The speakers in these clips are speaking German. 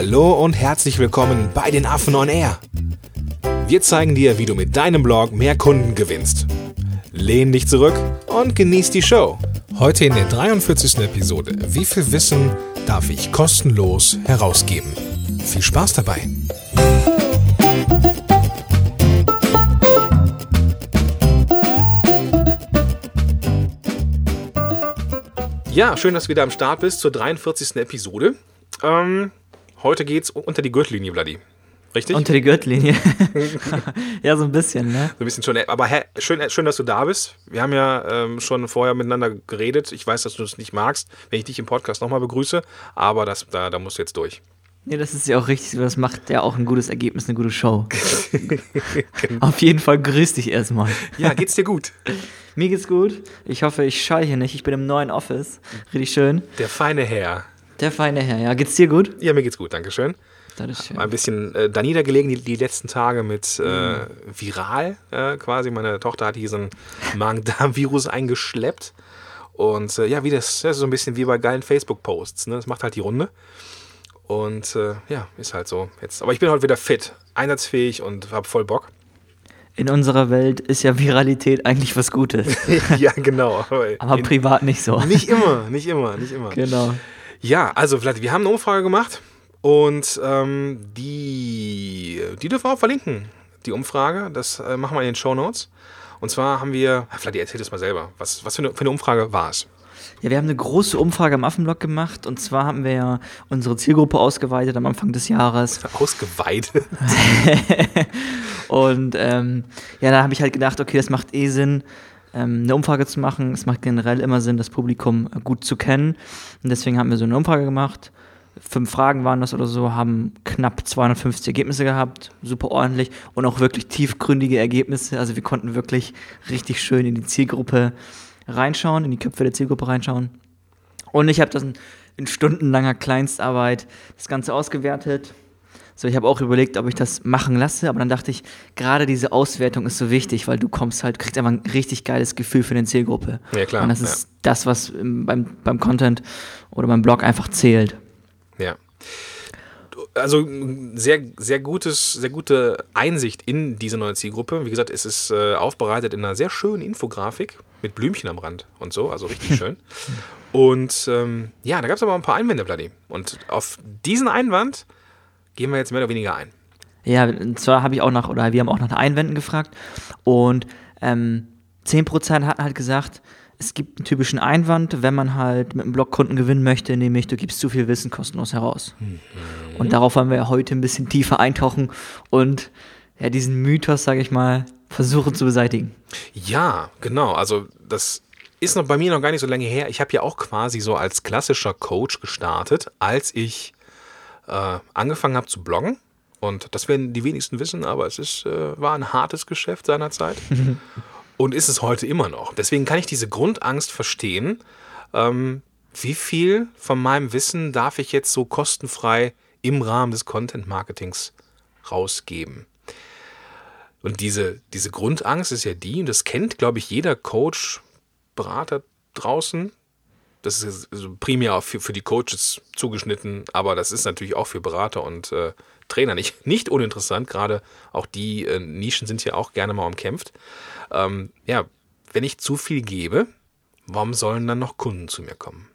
Hallo und herzlich willkommen bei den Affen on Air. Wir zeigen dir, wie du mit deinem Blog mehr Kunden gewinnst. Lehn dich zurück und genieß die Show. Heute in der 43. Episode. Wie viel Wissen darf ich kostenlos herausgeben? Viel Spaß dabei. Ja, schön, dass du wieder am Start bist zur 43. Episode. Ähm, heute geht's unter die Gürtellinie, Bloody. Richtig? Unter die Gürtellinie. ja, so ein bisschen, ne? So ein bisschen schon. Aber hä, schön, schön, dass du da bist. Wir haben ja ähm, schon vorher miteinander geredet. Ich weiß, dass du es nicht magst, wenn ich dich im Podcast nochmal begrüße. Aber das, da, da musst du jetzt durch. Nee, das ist ja auch richtig so. Das macht ja auch ein gutes Ergebnis, eine gute Show. genau. Auf jeden Fall grüß dich erstmal. Ja, geht's dir gut? Mir geht's gut. Ich hoffe, ich schall hier nicht. Ich bin im neuen Office. Richtig schön. Der feine Herr. Der feine Herr, ja. Geht's dir gut? Ja, mir geht's gut, danke schön. Das ist schön. Ein bisschen äh, da niedergelegen die, die, letzten Tage mit äh, viral äh, quasi. Meine Tochter hat hier so ein Magen-Darm-Virus eingeschleppt. Und äh, ja, wie das, das ist so ein bisschen wie bei geilen Facebook-Posts. Ne? Das macht halt die Runde. Und äh, ja, ist halt so. Jetzt. Aber ich bin heute wieder fit, einsatzfähig und habe voll Bock in unserer Welt ist ja Viralität eigentlich was Gutes. ja, genau. Aber in, privat nicht so. Nicht immer, nicht immer, nicht immer. Genau. Ja, also vielleicht, wir haben eine Umfrage gemacht und ähm, die, die dürfen wir auch verlinken, die Umfrage. Das äh, machen wir in den Show Notes. Und zwar haben wir, vielleicht erzähl das mal selber, was, was für, eine, für eine Umfrage war es? Ja, wir haben eine große Umfrage am Affenblog gemacht und zwar haben wir ja unsere Zielgruppe ausgeweitet am Anfang des Jahres. Ausgeweitet? und ähm, ja, da habe ich halt gedacht, okay, das macht eh Sinn, ähm, eine Umfrage zu machen. Es macht generell immer Sinn, das Publikum gut zu kennen. Und deswegen haben wir so eine Umfrage gemacht. Fünf Fragen waren das oder so, haben knapp 250 Ergebnisse gehabt, super ordentlich und auch wirklich tiefgründige Ergebnisse. Also wir konnten wirklich richtig schön in die Zielgruppe reinschauen, in die Köpfe der Zielgruppe reinschauen. Und ich habe das in stundenlanger Kleinstarbeit das Ganze ausgewertet, so, ich habe auch überlegt, ob ich das machen lasse, aber dann dachte ich, gerade diese Auswertung ist so wichtig, weil du kommst halt, kriegst einfach ein richtig geiles Gefühl für eine Zielgruppe. Ja, klar. Und das ist ja. das, was beim, beim Content oder beim Blog einfach zählt. Ja. Also sehr, sehr gutes, sehr gute Einsicht in diese neue Zielgruppe. Wie gesagt, es ist äh, aufbereitet in einer sehr schönen Infografik mit Blümchen am Rand und so, also richtig schön. Und ähm, ja, da gab es aber ein paar Einwände, Bloody. Und auf diesen Einwand gehen wir jetzt mehr oder weniger ein. Ja, und zwar habe ich auch nach, oder wir haben auch nach Einwänden gefragt und ähm, 10% hatten halt gesagt, es gibt einen typischen Einwand, wenn man halt mit einem Blog Kunden gewinnen möchte, nämlich du gibst zu viel Wissen kostenlos heraus. Mhm. Und darauf wollen wir ja heute ein bisschen tiefer eintauchen und ja, diesen Mythos, sage ich mal, versuchen zu beseitigen. Ja, genau. Also das ist noch bei mir noch gar nicht so lange her. Ich habe ja auch quasi so als klassischer Coach gestartet, als ich äh, angefangen habe zu bloggen. Und das werden die wenigsten wissen, aber es ist, äh, war ein hartes Geschäft seinerzeit. und ist es heute immer noch. Deswegen kann ich diese Grundangst verstehen. Ähm, wie viel von meinem Wissen darf ich jetzt so kostenfrei im Rahmen des Content-Marketings rausgeben? Und diese, diese Grundangst ist ja die, und das kennt, glaube ich, jeder Coach, Berater draußen, das ist primär für, für die Coaches zugeschnitten, aber das ist natürlich auch für Berater und äh, Trainer nicht, nicht uninteressant. Gerade auch die äh, Nischen sind ja auch gerne mal umkämpft. Ähm, ja, wenn ich zu viel gebe, warum sollen dann noch Kunden zu mir kommen?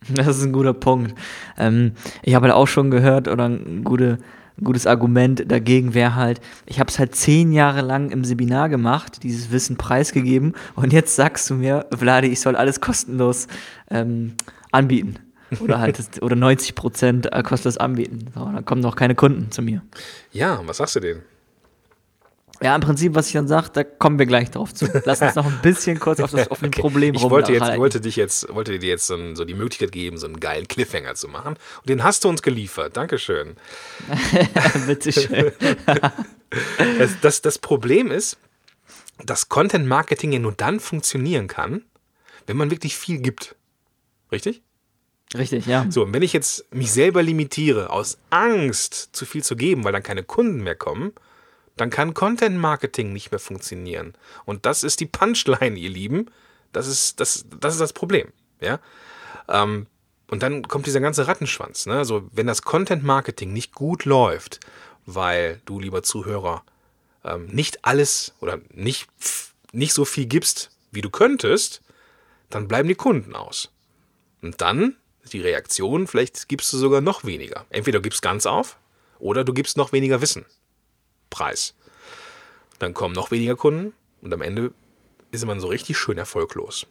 Das ist ein guter Punkt. Ähm, ich habe halt auch schon gehört, oder eine gute ein gutes Argument dagegen wäre halt, ich habe es halt zehn Jahre lang im Seminar gemacht, dieses Wissen preisgegeben und jetzt sagst du mir, Vladi, ich soll alles kostenlos ähm, anbieten. Oder halt, das, oder 90 Prozent äh, kostet das anbieten. So, dann kommen noch keine Kunden zu mir. Ja, was sagst du denen? Ja, im Prinzip, was ich dann sage, da kommen wir gleich drauf zu. Lass uns noch ein bisschen kurz auf das offene okay. Problem ich wollte jetzt, wollte dich jetzt, wollte dir jetzt so, so, die Möglichkeit geben, so einen geilen Cliffhanger zu machen. Und den hast du uns geliefert. Dankeschön. Bitteschön. das, das, das Problem ist, dass Content Marketing ja nur dann funktionieren kann, wenn man wirklich viel gibt. Richtig? Richtig, ja. So, und wenn ich jetzt mich selber limitiere, aus Angst, zu viel zu geben, weil dann keine Kunden mehr kommen, dann kann Content Marketing nicht mehr funktionieren. Und das ist die Punchline, ihr Lieben. Das ist das, das, ist das Problem. Ja? Ähm, und dann kommt dieser ganze Rattenschwanz. Ne? Also wenn das Content Marketing nicht gut läuft, weil du, lieber Zuhörer, ähm, nicht alles oder nicht, nicht so viel gibst, wie du könntest, dann bleiben die Kunden aus. Und dann die Reaktion, vielleicht gibst du sogar noch weniger. Entweder du gibst ganz auf oder du gibst noch weniger Wissen. Preis. Dann kommen noch weniger Kunden und am Ende ist man so richtig schön erfolglos.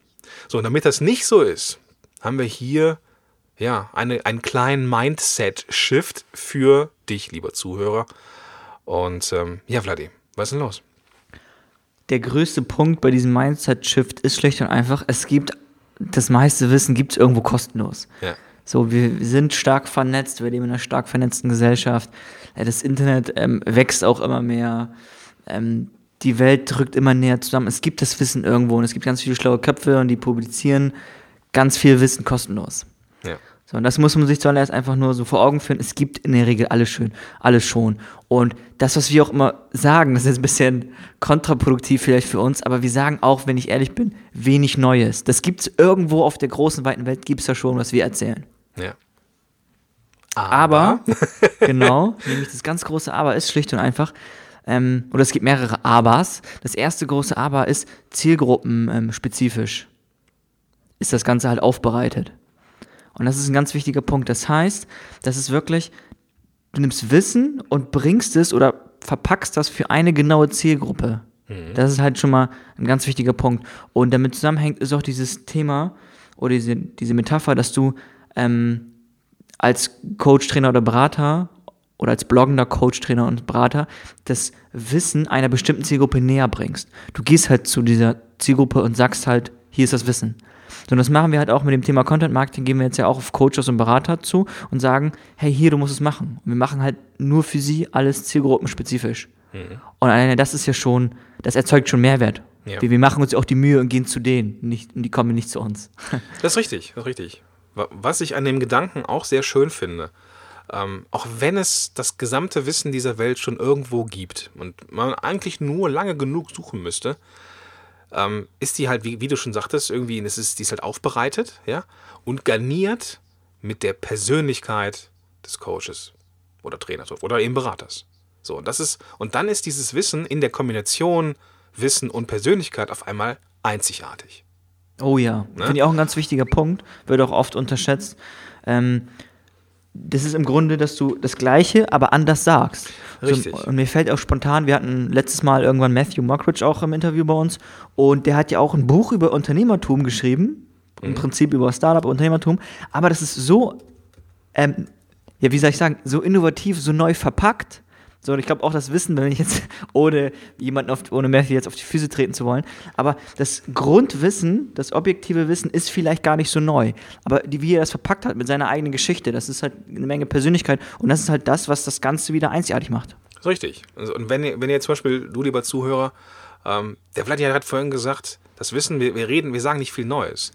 So, und damit das nicht so ist, haben wir hier ja eine, einen kleinen Mindset-Shift für dich, lieber Zuhörer. Und ähm, ja, Vladi, was ist denn los? Der größte Punkt bei diesem Mindset-Shift ist schlicht und einfach, es gibt das meiste Wissen gibt es irgendwo kostenlos. Ja. So, wir sind stark vernetzt, wir leben in einer stark vernetzten Gesellschaft. Das Internet ähm, wächst auch immer mehr. Ähm, die Welt drückt immer näher zusammen. Es gibt das Wissen irgendwo und es gibt ganz viele schlaue Köpfe und die publizieren ganz viel Wissen kostenlos. Ja. So, und das muss man sich zuallererst einfach nur so vor Augen führen. Es gibt in der Regel alles schön, alles schon. Und das, was wir auch immer sagen, das ist jetzt ein bisschen kontraproduktiv vielleicht für uns, aber wir sagen auch, wenn ich ehrlich bin, wenig Neues. Das gibt es irgendwo auf der großen, weiten Welt, gibt es ja schon, was wir erzählen. Ja. Aber, genau, nämlich das ganz große Aber ist schlicht und einfach, ähm, oder es gibt mehrere Abers. Das erste große Aber ist zielgruppenspezifisch. Ist das Ganze halt aufbereitet. Und das ist ein ganz wichtiger Punkt. Das heißt, das ist wirklich, du nimmst Wissen und bringst es oder verpackst das für eine genaue Zielgruppe. Mhm. Das ist halt schon mal ein ganz wichtiger Punkt. Und damit zusammenhängt ist auch dieses Thema oder diese, diese Metapher, dass du ähm, als Coach, Trainer oder Berater oder als bloggender Coach, Trainer und Berater das Wissen einer bestimmten Zielgruppe näher bringst. Du gehst halt zu dieser Zielgruppe und sagst halt, hier ist das Wissen. So, und das machen wir halt auch mit dem Thema Content Marketing, gehen wir jetzt ja auch auf Coaches und Berater zu und sagen, hey, hier, du musst es machen. Und wir machen halt nur für sie alles zielgruppenspezifisch. Mhm. Und alleine das ist ja schon, das erzeugt schon Mehrwert. Ja. Wir, wir, machen uns auch die Mühe und gehen zu denen, nicht, und die kommen nicht zu uns. Das ist richtig, das ist richtig. Was ich an dem Gedanken auch sehr schön finde, ähm, auch wenn es das gesamte Wissen dieser Welt schon irgendwo gibt und man eigentlich nur lange genug suchen müsste, ähm, ist die halt, wie, wie, du schon sagtest, irgendwie, es ist, die ist halt aufbereitet, ja, und garniert mit der Persönlichkeit des Coaches oder Trainers oder eben Beraters. So, und das ist, und dann ist dieses Wissen in der Kombination Wissen und Persönlichkeit auf einmal einzigartig. Oh ja, ne? finde ich auch ein ganz wichtiger Punkt, wird auch oft unterschätzt. Ähm, das ist im Grunde, dass du das Gleiche, aber anders sagst. Richtig. So, und mir fällt auch spontan, wir hatten letztes Mal irgendwann Matthew Mockridge auch im Interview bei uns und der hat ja auch ein Buch über Unternehmertum geschrieben, mhm. im Prinzip über Startup, Unternehmertum, aber das ist so, ähm, ja, wie soll ich sagen, so innovativ, so neu verpackt, so, und ich glaube auch das Wissen, wenn ich jetzt ohne jemanden auf, ohne Matthew jetzt auf die Füße treten zu wollen, aber das Grundwissen, das objektive Wissen ist vielleicht gar nicht so neu. Aber die, wie er das verpackt hat mit seiner eigenen Geschichte, das ist halt eine Menge Persönlichkeit und das ist halt das, was das Ganze wieder einzigartig macht. Richtig. Also, und wenn, wenn ihr zum Beispiel, du lieber Zuhörer, ähm, der Vladimir hat vorhin gesagt, das Wissen, wir, wir reden, wir sagen nicht viel Neues.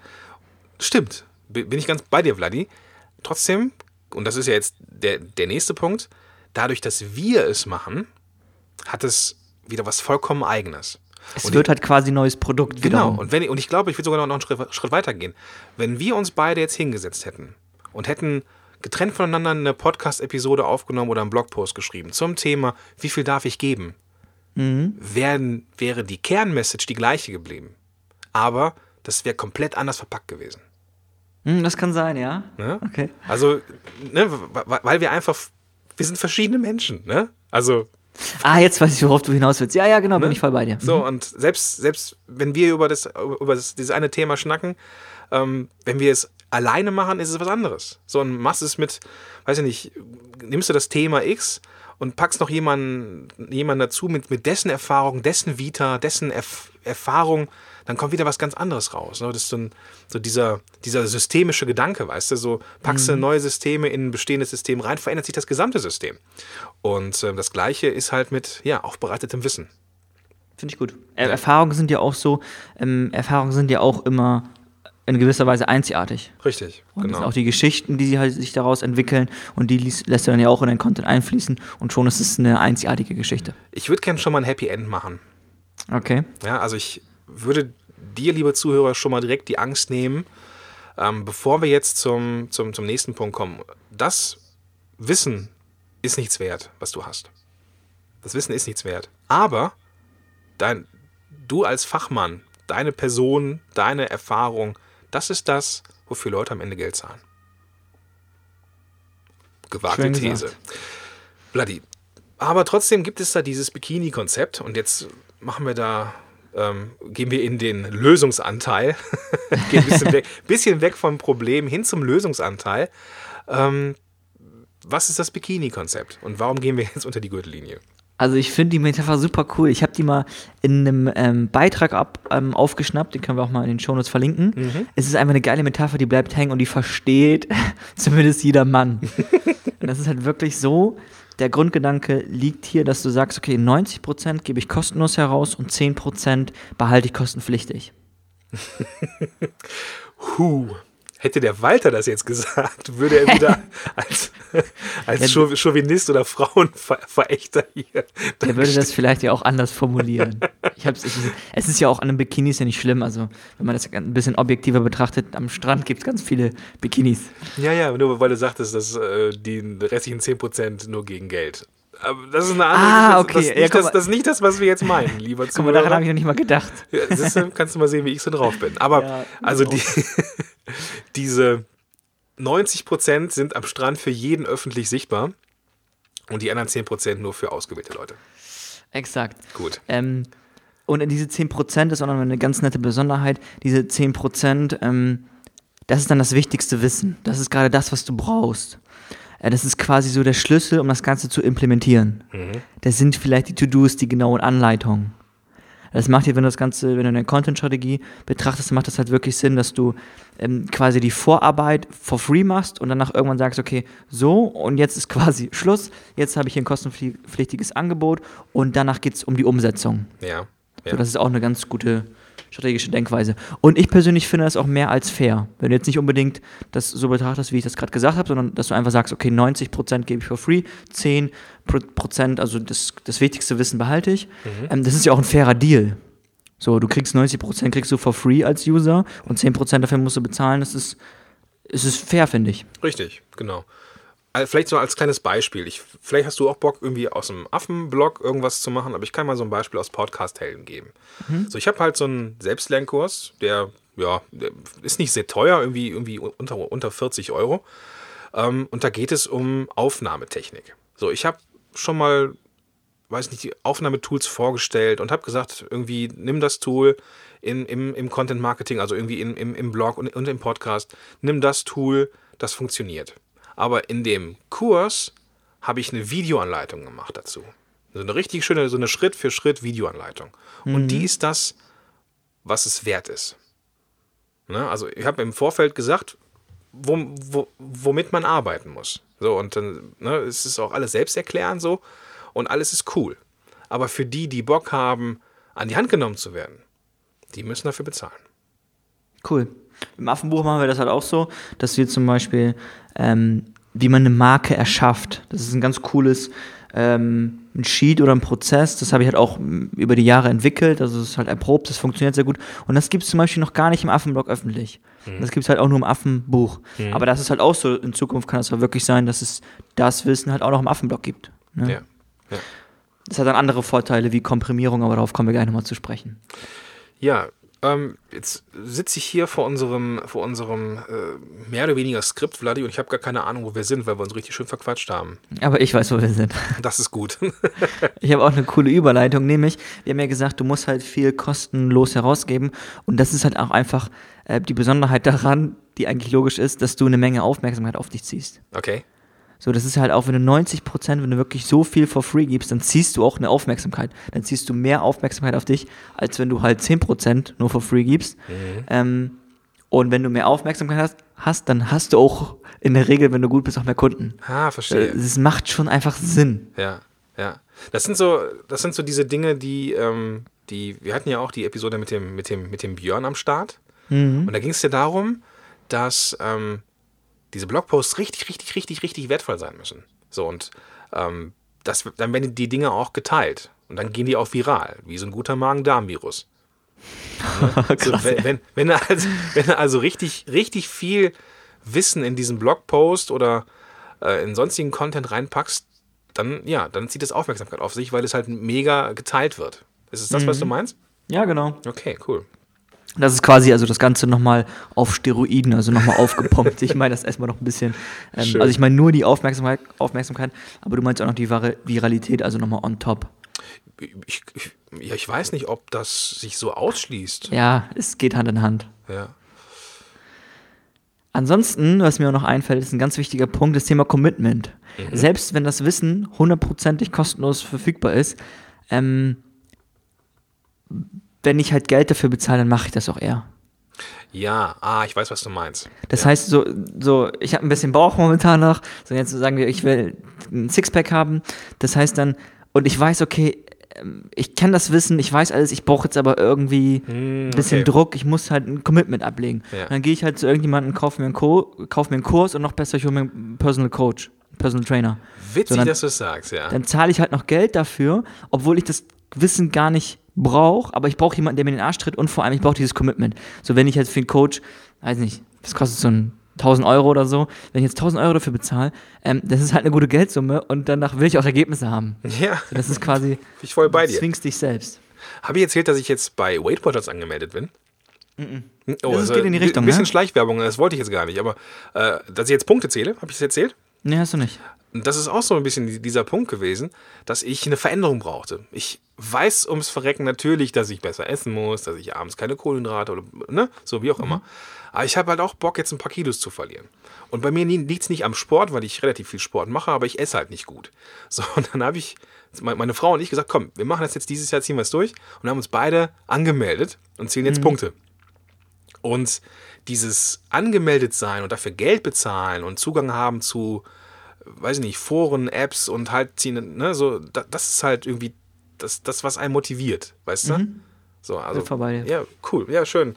Stimmt, bin ich ganz bei dir, Vladi. Trotzdem, und das ist ja jetzt der, der nächste Punkt, dadurch, dass wir es machen, hat es wieder was vollkommen Eigenes. Es und wird ich, halt quasi neues Produkt. Genau. Und, wenn, und ich glaube, ich würde sogar noch einen Schritt, Schritt weiter gehen. Wenn wir uns beide jetzt hingesetzt hätten und hätten getrennt voneinander eine Podcast-Episode aufgenommen oder einen Blogpost geschrieben zum Thema, wie viel darf ich geben, mhm. werden, wäre die Kernmessage die gleiche geblieben. Aber das wäre komplett anders verpackt gewesen. Mhm, das kann sein, ja. Ne? Okay. Also, ne, weil wir einfach wir sind verschiedene Menschen, ne? Also. Ah, jetzt weiß ich, worauf du hinaus willst. Ja, ja, genau, ne? bin ich voll bei dir. So, mhm. und selbst, selbst wenn wir über, das, über das, dieses eine Thema schnacken, ähm, wenn wir es alleine machen, ist es was anderes. So, und machst es mit, weiß ich nicht, nimmst du das Thema X und packst noch jemanden, jemanden dazu mit, mit dessen Erfahrung, dessen Vita, dessen Erf Erfahrung, dann kommt wieder was ganz anderes raus. Ne? Das ist so, ein, so dieser, dieser systemische Gedanke, weißt du, so packst du mhm. neue Systeme in ein bestehendes System rein, verändert sich das gesamte System. Und äh, das Gleiche ist halt mit, ja, aufbereitetem Wissen. Finde ich gut. Er Erfahrungen sind ja auch so, ähm, Erfahrungen sind ja auch immer in gewisser Weise einzigartig. Richtig, und genau. auch die Geschichten, die sie halt sich daraus entwickeln und die lässt du dann ja auch in den Content einfließen und schon ist es eine einzigartige Geschichte. Ich würde gerne schon mal ein Happy End machen. Okay. Ja, also ich würde dir, lieber Zuhörer, schon mal direkt die Angst nehmen, Ähm, bevor wir jetzt zum, zum, zum nächsten Punkt kommen, das Wissen ist nichts wert, was du hast. Das Wissen ist nichts wert. Aber dein, du als Fachmann, deine Person, deine Erfahrung, das ist das, wofür Leute am Ende Geld zahlen. Gewagte Schön These. gesagt. Bloody. Aber trotzdem gibt es da dieses Bikini-Konzept und jetzt machen wir da, ähm, gehen wir in den Lösungsanteil, gehen ein bisschen weg, bisschen weg vom Problem hin zum Lösungsanteil. Ähm, was ist das Bikini-Konzept und warum gehen wir jetzt unter die Gürtellinie? Also ich finde die Metapher super cool. Ich habe die mal in einem ähm, Beitrag ab, ähm, aufgeschnappt, den können wir auch mal in den Shownotes verlinken. Mhm. Es ist einfach eine geile Metapher, die bleibt hängen und die versteht zumindest jeder Mann. und das ist halt wirklich so, der Grundgedanke liegt hier, dass du sagst, okay, 90% gebe ich kostenlos heraus und 10% behalte ich kostenpflichtig. Huh. Hätte der Walter das jetzt gesagt, würde er wieder als, als Ja, Chau- Chauvinist oder Frauenverächter hier. Der würde das vielleicht ja auch anders formulieren. Ich hab's, ich, es ist ja auch an einem Bikini ist ja nicht schlimm. Also, wenn man das ein bisschen objektiver betrachtet, am Strand gibt es ganz viele Bikinis. Ja, ja, nur weil du sagtest, dass äh, die restlichen 10% nur gegen Geld. Das ist eine andere Ah, das, okay. Das, Ja, nicht, guck das, das ist nicht das, was wir jetzt meinen, lieber Guck mal, daran Zuhörer. habe ich noch nicht mal gedacht. Ja, du, kannst du mal sehen, wie ich so drauf bin. Aber Ja, also genau. die, diese 90% sind am Strand für jeden öffentlich sichtbar und die anderen 10% nur für ausgewählte Leute. Exakt. Gut. Ähm, und in diese 10% ist auch noch eine ganz nette Besonderheit. Diese 10%, ähm, das ist dann das wichtigste Wissen. Das ist gerade das, was du brauchst. Äh, das ist quasi so der Schlüssel, um das Ganze zu implementieren. Das sind vielleicht die To-Dos, die genauen Anleitungen. Das macht dir, wenn du das Ganze, wenn du eine Content-Strategie betrachtest, macht das halt wirklich Sinn, dass du ähm, quasi die Vorarbeit for free machst und danach irgendwann sagst, okay, so und jetzt ist quasi Schluss, jetzt habe ich hier ein kostenpflichtiges Angebot und danach geht es um die Umsetzung. Ja. ja. So, das ist auch eine ganz gute strategische Denkweise. Und ich persönlich finde das auch mehr als fair. Wenn du jetzt nicht unbedingt das so betrachtest, wie ich das gerade gesagt habe, sondern dass du einfach sagst, okay, 90% gebe ich for free, 10%, also das, das wichtigste Wissen behalte ich. Ähm, das ist ja auch ein fairer Deal. So, du kriegst 90% kriegst du for free als User und 10% dafür musst du bezahlen. Das ist, es ist fair, finde ich. Richtig, genau. Vielleicht so als kleines Beispiel. Ich, vielleicht hast du auch Bock, irgendwie aus dem Affenblog irgendwas zu machen, aber ich kann mal so ein Beispiel aus Podcast-Helden geben. So, ich habe halt so einen Selbstlernkurs, der, ja, der ist nicht sehr teuer, irgendwie, irgendwie unter, unter 40 Euro. Ähm, und da geht es um Aufnahmetechnik. So, ich habe schon mal, weiß nicht, die Aufnahmetools vorgestellt und habe gesagt, irgendwie nimm das Tool in, im, im Content Marketing, also irgendwie in, im, im Blog und, und im Podcast, nimm das Tool, das funktioniert. Aber in dem Kurs habe ich eine Videoanleitung gemacht dazu. So eine richtig schöne, so eine Schritt für Schritt Videoanleitung. Und die ist das, was es wert ist. Ne? Also ich habe im Vorfeld gesagt, wo, wo, womit man arbeiten muss. So, und dann ne, es ist auch alles selbsterklärend so und alles ist cool. Aber für die, die Bock haben, an die Hand genommen zu werden, die müssen dafür bezahlen. Cool. Im Affenbuch machen wir das halt auch so, dass wir zum Beispiel, ähm, wie man eine Marke erschafft. Das ist ein ganz cooles ähm, ein Sheet oder ein Prozess. Das habe ich halt auch m, über die Jahre entwickelt. Also es ist halt erprobt, das funktioniert sehr gut. Und das gibt es zum Beispiel noch gar nicht im Affenblog öffentlich. Das gibt es halt auch nur im Affenbuch. Aber das ist halt auch so, in Zukunft kann es halt wirklich sein, dass es das Wissen halt auch noch im Affenblog gibt. Ne? Ja. ja. Das hat dann andere Vorteile wie Komprimierung, aber darauf kommen wir gleich nochmal zu sprechen. Ja, ähm, jetzt sitze ich hier vor unserem, vor unserem äh, mehr oder weniger Skript, Vladi, und ich habe gar keine Ahnung, wo wir sind, weil wir uns richtig schön verquatscht haben. Aber ich weiß, wo wir sind. Das ist gut. Ich habe auch eine coole Überleitung, nämlich, wir haben ja gesagt, du musst halt viel kostenlos herausgeben und das ist halt auch einfach äh, die Besonderheit daran, die eigentlich logisch ist, dass du eine Menge Aufmerksamkeit auf dich ziehst. Okay. So, das ist halt auch, wenn du 90 Prozent, wenn du wirklich so viel for free gibst, dann ziehst du auch eine Aufmerksamkeit. Dann ziehst du mehr Aufmerksamkeit auf dich, als wenn du halt 10 Prozent nur for free gibst. Ähm, und wenn du mehr Aufmerksamkeit hast, hast, dann hast du auch in der Regel, wenn du gut bist, auch mehr Kunden. Ah, Äh, verstehe. Es macht schon einfach Sinn. Ja, ja. Das sind so, das sind so diese Dinge, die, ähm, die, wir hatten ja auch die Episode mit dem, mit dem, mit dem Björn am Start. Und da ging es ja darum, dass ähm, diese Blogposts richtig, richtig, richtig, richtig wertvoll sein müssen. So, und ähm, das, dann werden die Dinge auch geteilt. Und dann gehen die auch viral, wie so ein guter Magen-Darm-Virus. so, wenn, wenn, wenn, also, wenn also richtig, richtig viel Wissen in diesen Blogpost oder äh, in sonstigen Content reinpackst, dann ja, dann zieht es Aufmerksamkeit auf sich, weil es halt mega geteilt wird. Ist es das, mhm. was du meinst? Ja, genau. Okay, cool. Das ist quasi also das Ganze nochmal auf Steroiden, also nochmal aufgepumpt. Ich meine das erstmal noch ein bisschen. Ähm, also ich meine nur die Aufmerksamkeit, Aufmerksamkeit, aber du meinst auch noch die Viralität, also nochmal on top. Ich, ich, ja, ich weiß nicht, ob das sich so ausschließt. Ja, es geht Hand in Hand. Ja. Ansonsten, was mir auch noch einfällt, ist ein ganz wichtiger Punkt, das Thema Commitment. Mhm. Selbst wenn das Wissen hundertprozentig kostenlos verfügbar ist, ähm, wenn ich halt Geld dafür bezahle, dann mache ich das auch eher. Ja, ah, ich weiß, was du meinst. Das ja. heißt, so, so ich habe ein bisschen Bauch momentan noch. So jetzt sagen wir, ich will ein Sixpack haben. Das heißt dann, und ich weiß, okay, ähm, ich kenne das Wissen, ich weiß alles, ich brauche jetzt aber irgendwie hm, ein bisschen okay. Druck, ich muss halt ein Commitment ablegen. Ja. Dann gehe ich halt zu irgendjemandem, kaufe mir, einen kauf mir einen Kurs und noch besser, ich hole mir einen Personal Coach, Personal Trainer. Witzig, so, dann, dass du es sagst, ja. Dann zahle ich halt noch Geld dafür, obwohl ich das Wissen gar nicht brauche, aber ich brauche jemanden, der mir den Arsch tritt und vor allem, ich brauche dieses Commitment. So, wenn ich jetzt für einen Coach, weiß nicht, was kostet so ein 1000 Euro oder so, wenn ich jetzt 1000 Euro dafür bezahle, ähm, das ist halt eine gute Geldsumme und danach will ich auch Ergebnisse haben. Ja. So, das ist quasi, ich voll bei dir. Du zwingst dich selbst. Habe ich erzählt, dass ich jetzt bei Weight Watchers angemeldet bin? Mm -mm. Oh, das also geht in die Richtung. Ein bisschen ne? Schleichwerbung, das wollte ich jetzt gar nicht, aber äh, dass ich jetzt Punkte zähle, habe ich es erzählt? Nee, hast du nicht. Das ist auch so ein bisschen dieser Punkt gewesen, dass ich eine Veränderung brauchte. Ich weiß ums Verrecken natürlich, dass ich besser essen muss, dass ich abends keine Kohlenhydrate oder, ne, so wie auch mhm. immer. Aber ich habe halt auch Bock, jetzt ein paar Kilos zu verlieren. Und bei mir liegt es nicht am Sport, weil ich relativ viel Sport mache, aber ich esse halt nicht gut. So, und dann habe ich, meine Frau und ich gesagt, komm, wir machen das jetzt dieses Jahr, ziehen wir es durch und haben uns beide angemeldet und zählen jetzt mhm. Punkte. Und dieses angemeldet sein und dafür Geld bezahlen und Zugang haben zu, weiß ich nicht, Foren, Apps und halt ziehen, ne, so, das ist halt irgendwie das, das was einen motiviert, weißt du? Mhm. So, also, vorbei. Ja, cool, ja, schön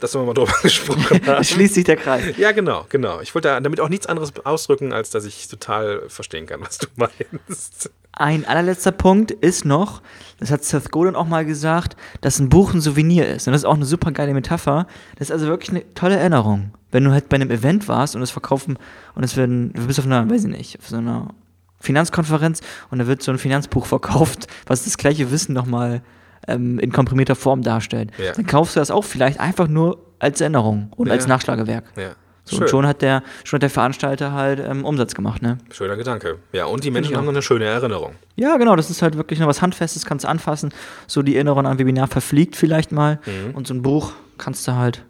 dass wir mal drüber gesprochen haben. Schließt sich der Kreis. Ja, genau, genau. Ich wollte damit auch nichts anderes ausdrücken, als dass ich total verstehen kann, was du meinst. Ein allerletzter Punkt ist noch, das hat Seth Godin auch mal gesagt, dass ein Buch ein Souvenir ist. Und das ist auch eine super geile Metapher. Das ist also wirklich eine tolle Erinnerung. Wenn du halt bei einem Event warst und es verkaufen und es werden, du bist auf einer, weiß ich nicht, auf so einer Finanzkonferenz und da wird so ein Finanzbuch verkauft, was das gleiche Wissen nochmal ähm, in komprimierter Form darstellt. Ja. Dann kaufst du das auch vielleicht einfach nur als Erinnerung und ja. als Nachschlagewerk. Ja. So, und schon hat der, schon hat der Veranstalter halt ähm, Umsatz gemacht, ne? Schöner Gedanke. Ja, und die Menschen haben noch eine schöne Erinnerung. Ja, genau, das ist halt wirklich noch was Handfestes, kannst du anfassen. So die Erinnerung an ein Webinar verfliegt vielleicht mal. Mhm. Und so ein Buch kannst du halt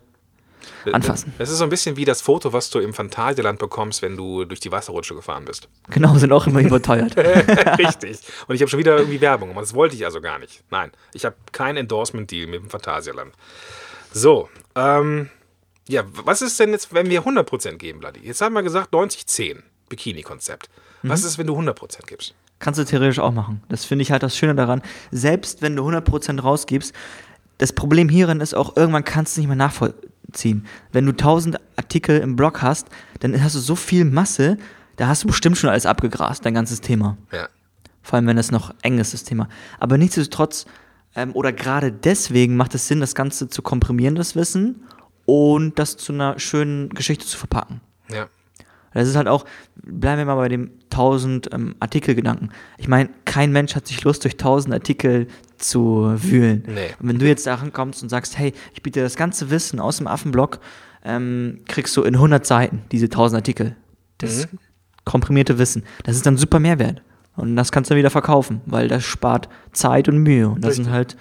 anfassen. Es ist so ein bisschen wie das Foto, was du im Phantasialand bekommst, wenn du durch die Wasserrutsche gefahren bist. Genau, sind auch immer überteuert. Richtig. Und ich habe schon wieder irgendwie Werbung, aber das wollte ich also gar nicht. Nein, ich habe kein Endorsement-Deal mit dem Phantasialand. So, ähm, ja, was ist denn jetzt, wenn wir 100% geben, Bloody? Jetzt haben wir gesagt 90-10, Bikini-Konzept. Was mhm. ist, wenn du 100% gibst? Kannst du theoretisch auch machen. Das finde ich halt das Schöne daran. Selbst wenn du 100% rausgibst, das Problem hierin ist auch, irgendwann kannst du nicht mehr nachvollziehen. Wenn du 1000 Artikel im Blog hast, dann hast du so viel Masse, da hast du bestimmt schon alles abgegrast, dein ganzes Thema. Ja. Vor allem, wenn es noch eng ist, das Thema. Aber nichtsdestotrotz, ähm, oder gerade deswegen macht es Sinn, das Ganze zu komprimieren, das Wissen, und das zu einer schönen Geschichte zu verpacken. Ja. Das ist halt auch, bleiben wir mal bei dem 1000 ähm, Artikel-Gedanken. Ich meine, kein Mensch hat sich Lust, durch 1000 Artikel zu wühlen. Nee. Und wenn du jetzt daran kommst und sagst, hey, ich biete das ganze Wissen aus dem Affenblock, ähm, kriegst du in 100 Seiten diese 1000 Artikel. Das mhm. komprimierte Wissen. Das ist dann super Mehrwert. Und das kannst du wieder verkaufen, weil das spart Zeit und Mühe. Und das Richtig. sind halt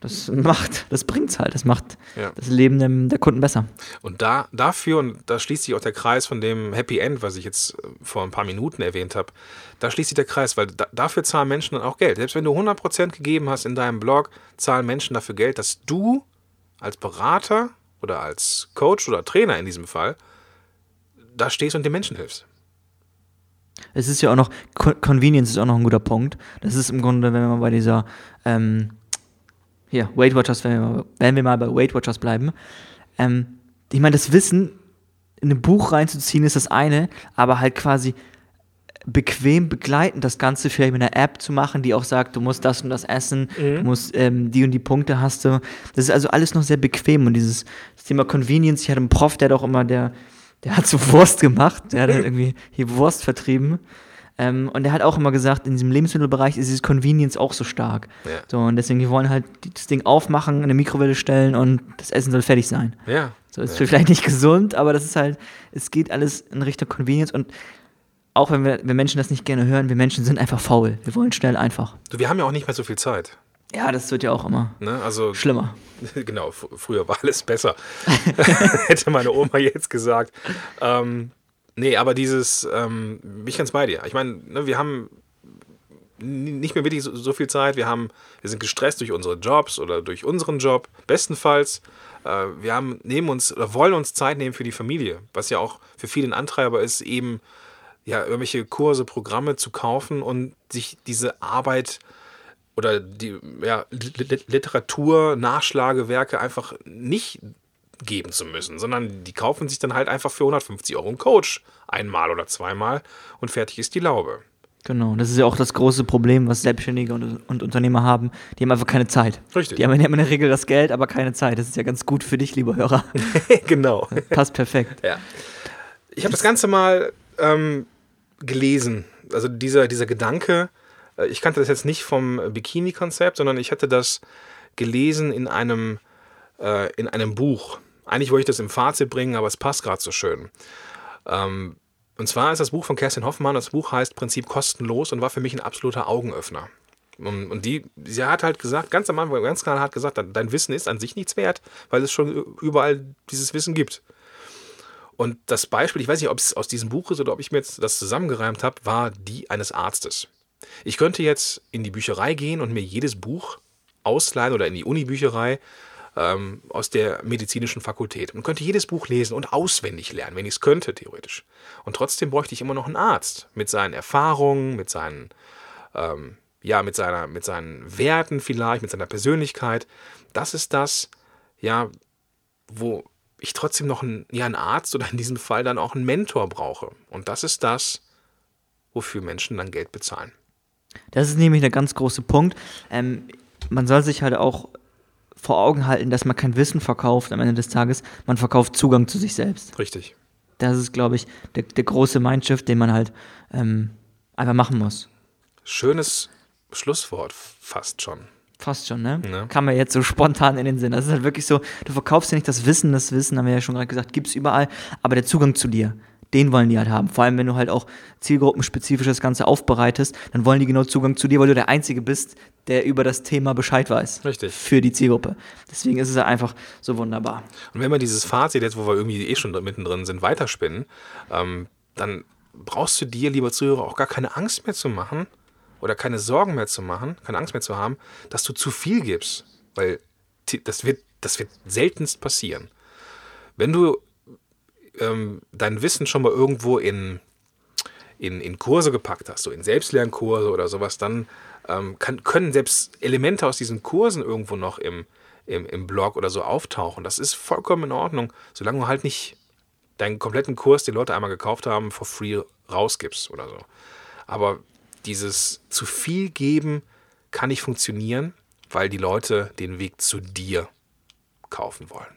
das macht, das bringt's halt. Das macht ja. das Leben der Kunden besser. Und da, dafür, und da schließt sich auch der Kreis von dem Happy End, was ich jetzt äh, vor ein paar Minuten erwähnt habe, da schließt sich der Kreis, weil da, dafür zahlen Menschen dann auch Geld. Selbst wenn du 100% gegeben hast in deinem Blog, zahlen Menschen dafür Geld, dass du als Berater oder als Coach oder Trainer in diesem Fall da stehst und den Menschen hilfst. Es ist ja auch noch, Convenience ist auch noch ein guter Punkt. Das ist im Grunde, wenn wir mal bei dieser ähm, hier, Weight Watchers, wenn wir mal, wenn wir mal bei Weight Watchers bleiben. Ähm, ich meine, das Wissen in ein Buch reinzuziehen ist das eine, aber halt quasi bequem begleiten, das Ganze vielleicht mit einer App zu machen, die auch sagt, du musst das und das essen, du musst ähm, die und die Punkte hast du. Das ist also alles noch sehr bequem und dieses Thema Convenience, ich hatte einen Prof, der hat auch immer, der, der hat so Wurst gemacht, der hat halt irgendwie hier Wurst vertrieben. Ähm, und der hat auch immer gesagt, in diesem Lebensmittelbereich ist dieses Convenience auch so stark. Ja. So, und deswegen, die wollen halt das Ding aufmachen, in eine Mikrowelle stellen und das Essen soll fertig sein. Ja. So ist vielleicht nicht gesund, aber das ist halt, es geht alles in Richtung Convenience und auch wenn wir, wenn Menschen das nicht gerne hören, wir Menschen sind einfach faul. Wir wollen schnell einfach. Du, wir haben ja auch nicht mehr so viel Zeit. Ja, das wird ja auch immer Ne? Also schlimmer. genau, fr- früher war alles besser. Hätte meine Oma jetzt gesagt. Ähm, nee, aber dieses, ähm, ich ganz bei dir. Ich meine, ne, wir haben nicht mehr wirklich so, so viel Zeit. Wir haben, wir sind gestresst durch unsere Jobs oder durch unseren Job, bestenfalls. Äh, wir haben nehmen uns oder wollen uns Zeit nehmen für die Familie, was ja auch für viele ein Antreiber ist, eben ja irgendwelche Kurse, Programme zu kaufen und sich diese Arbeit oder die ja, Li- Literatur, Nachschlagewerke einfach nicht geben zu müssen, sondern die kaufen sich dann halt einfach für 150 Euro einen Coach einmal oder zweimal und fertig ist die Laube. Genau, das ist ja auch das große Problem, was Selbstständige und, und Unternehmer haben. Die haben einfach keine Zeit. Richtig. Die haben, in der Regel das Geld, aber keine Zeit. Das ist ja ganz gut für dich, lieber Hörer. genau. Passt perfekt. Ja. Ich habe das Ganze mal ähm, gelesen. Also dieser, dieser Gedanke, äh, ich kannte das jetzt nicht vom Bikini-Konzept, sondern ich hatte das gelesen in einem, äh, in einem Buch. Eigentlich wollte ich das im Fazit bringen, aber es passt gerade so schön. Ähm, und zwar ist das Buch von Kerstin Hoffmann, das Buch heißt Prinzip kostenlos und war für mich ein absoluter Augenöffner. Und, und die, sie hat halt gesagt, ganz am Anfang, ganz klar hat gesagt, dein Wissen ist an sich nichts wert, weil es schon überall dieses Wissen gibt. Und das Beispiel, ich weiß nicht, ob es aus diesem Buch ist oder ob ich mir jetzt das zusammengereimt habe, war die eines Arztes. Ich könnte jetzt in die Bücherei gehen und mir jedes Buch ausleihen oder in die Unibücherei ähm, aus der medizinischen Fakultät und könnte jedes Buch lesen und auswendig lernen, wenn ich es könnte, theoretisch. Und trotzdem bräuchte ich immer noch einen Arzt mit seinen Erfahrungen, mit seinen, ähm, ja, mit seiner, mit seinen Werten vielleicht, mit seiner Persönlichkeit. Das ist das, ja, wo ich trotzdem noch einen, ja, einen Arzt oder in diesem Fall dann auch einen Mentor brauche. Und das ist das, wofür Menschen dann Geld bezahlen. Das ist nämlich der ganz große Punkt. Ähm, man soll sich halt auch vor Augen halten, dass man kein Wissen verkauft am Ende des Tages. Man verkauft Zugang zu sich selbst. Richtig. Das ist, glaube ich, der, der große Mindshift, den man halt ähm, einfach machen muss. Schönes Schlusswort, fast schon. Fast schon, ne? Ja. Kam mir jetzt so spontan in den Sinn. Das ist halt wirklich so, du verkaufst ja nicht das Wissen, das Wissen, haben wir ja schon gerade gesagt, gibt's überall, aber der Zugang zu dir, den wollen die halt haben. Vor allem, wenn du halt auch zielgruppenspezifisch das Ganze aufbereitest, dann wollen die genau Zugang zu dir, weil du der Einzige bist, der über das Thema Bescheid weiß. Richtig. Für die Zielgruppe. Deswegen ist es halt einfach so wunderbar. Und wenn wir dieses Fazit jetzt, wo wir irgendwie eh schon mittendrin sind, weiterspinnen, ähm, dann brauchst du dir, lieber Zuhörer, auch gar keine Angst mehr zu machen oder keine Sorgen mehr zu machen, keine Angst mehr zu haben, dass du zu viel gibst. Weil das wird, das wird seltenst passieren. Wenn du ähm, dein Wissen schon mal irgendwo in, in, in Kurse gepackt hast, so in Selbstlernkurse oder sowas, dann ähm, kann, können selbst Elemente aus diesen Kursen irgendwo noch im, im, im Blog oder so auftauchen. Das ist vollkommen in Ordnung, solange du halt nicht deinen kompletten Kurs, den Leute einmal gekauft haben, for free rausgibst oder so. Aber dieses zu viel geben kann nicht funktionieren, weil die Leute den Weg zu dir kaufen wollen.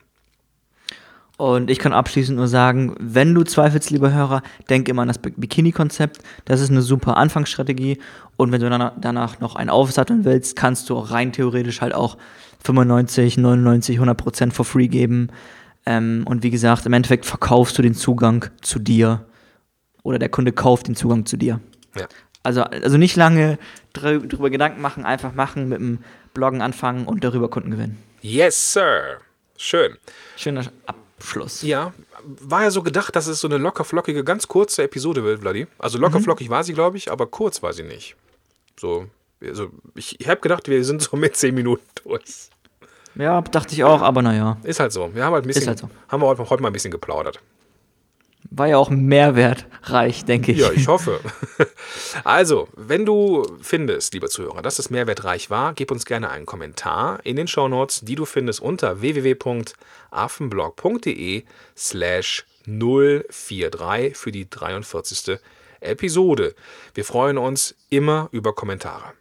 Und ich kann abschließend nur sagen, wenn du zweifelst, lieber Hörer, denk immer an das Bi- Bikini-Konzept. Das ist eine super Anfangsstrategie. Und wenn du danach, noch einen aufsatteln willst, kannst du rein theoretisch halt auch 95, 99, 100 Prozent for free geben. Ähm, und wie gesagt, im Endeffekt verkaufst du den Zugang zu dir. Oder der Kunde kauft den Zugang zu dir. Ja. Also, also nicht lange drü drüber Gedanken machen, einfach machen, mit dem Bloggen anfangen und darüber Kunden gewinnen. Yes, Sir. Schön. Schöner Abschluss. Ja, war ja so gedacht, dass es so eine locker flockige, ganz kurze Episode wird, Vladi. Also locker flockig war sie, glaube ich, aber kurz war sie nicht. So, also ich, ich habe gedacht, wir sind so mit 10 Minuten durch. Ja, dachte ich auch, aber naja. Ist halt so. Wir haben halt ein bisschen, halt so. haben wir heute mal ein bisschen geplaudert. War ja auch mehrwertreich, denke ich. Ja, ich hoffe. Also, wenn du findest, lieber Zuhörer, dass es mehrwertreich war, gib uns gerne einen Kommentar in den Shownotes, die du findest unter www.affenblog.de slash 043 für die 43. Episode. Wir freuen uns immer über Kommentare.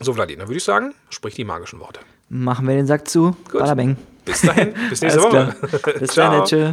So, Vladimir, dann würde ich sagen, sprich die magischen Worte. Machen wir den Sack zu. Gut. Bis dahin, bis nächste Woche. Bis dann, tschö.